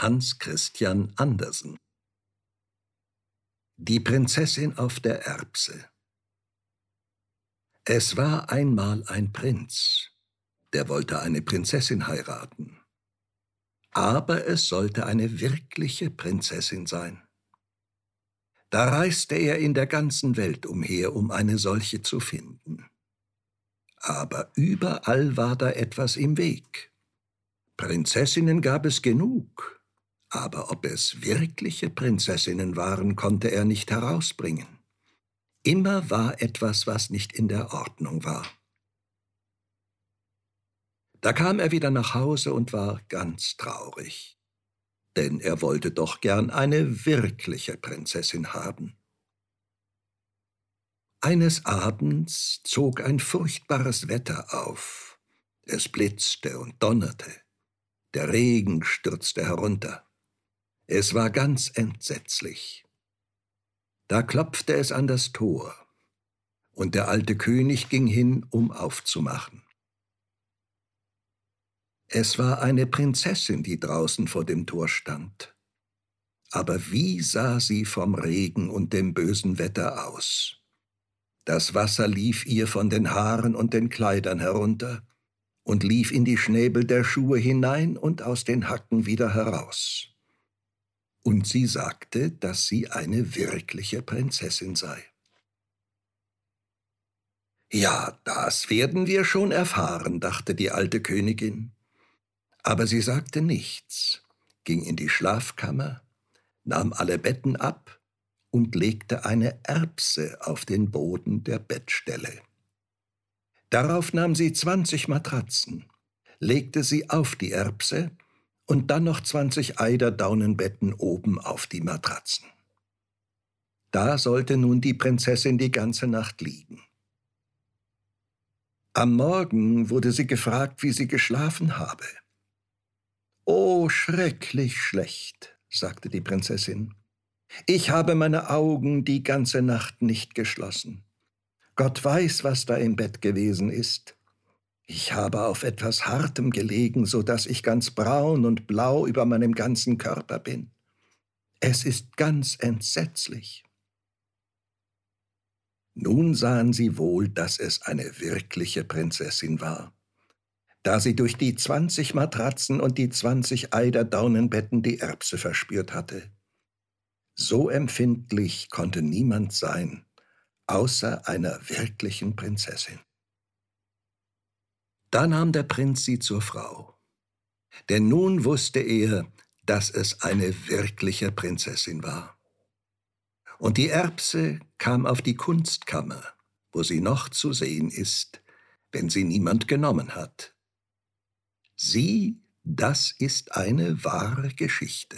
Hans Christian Andersen. Die Prinzessin auf der Erbse. Es war einmal ein Prinz, der wollte eine Prinzessin heiraten. Aber es sollte eine wirkliche Prinzessin sein. Da reiste er in der ganzen Welt umher, um eine solche zu finden. Aber überall war da etwas im Weg. Prinzessinnen gab es genug, aber ob es wirkliche Prinzessinnen waren, konnte er nicht herausbringen. Immer war etwas, was nicht in der Ordnung war. Da kam er wieder nach Hause und war ganz traurig, denn er wollte doch gern eine wirkliche Prinzessin haben. Eines Abends zog ein furchtbares Wetter auf. Es blitzte und donnerte. Der Regen stürzte herunter. Es war ganz entsetzlich. Da klopfte es an das Tor, und der alte König ging hin, um aufzumachen. Es war eine Prinzessin, die draußen vor dem Tor stand. Aber wie sah sie vom Regen und dem bösen Wetter aus? Das Wasser lief ihr von den Haaren und den Kleidern herunter und lief in die Schnäbel der Schuhe hinein und aus den Hacken wieder heraus. Und sie sagte, dass sie eine wirkliche Prinzessin sei. Ja, das werden wir schon erfahren, dachte die alte Königin. Aber sie sagte nichts, ging in die Schlafkammer, nahm alle Betten ab und legte eine Erbse auf den Boden der Bettstelle. Darauf nahm sie zwanzig Matratzen, legte sie auf die Erbse und dann noch zwanzig Eiderdaunenbetten oben auf die Matratzen. Da sollte nun die Prinzessin die ganze Nacht liegen. Am Morgen wurde sie gefragt, wie sie geschlafen habe. Oh, schrecklich schlecht, sagte die Prinzessin. Ich habe meine Augen die ganze Nacht nicht geschlossen. Gott weiß, was da im Bett gewesen ist. Ich habe auf etwas Hartem gelegen, so dass ich ganz braun und blau über meinem ganzen Körper bin. Es ist ganz entsetzlich. Nun sahen sie wohl, dass es eine wirkliche Prinzessin war da sie durch die zwanzig Matratzen und die zwanzig Eiderdaunenbetten die Erbse verspürt hatte. So empfindlich konnte niemand sein, außer einer wirklichen Prinzessin. Da nahm der Prinz sie zur Frau, denn nun wusste er, dass es eine wirkliche Prinzessin war. Und die Erbse kam auf die Kunstkammer, wo sie noch zu sehen ist, wenn sie niemand genommen hat. Sieh, das ist eine wahre Geschichte.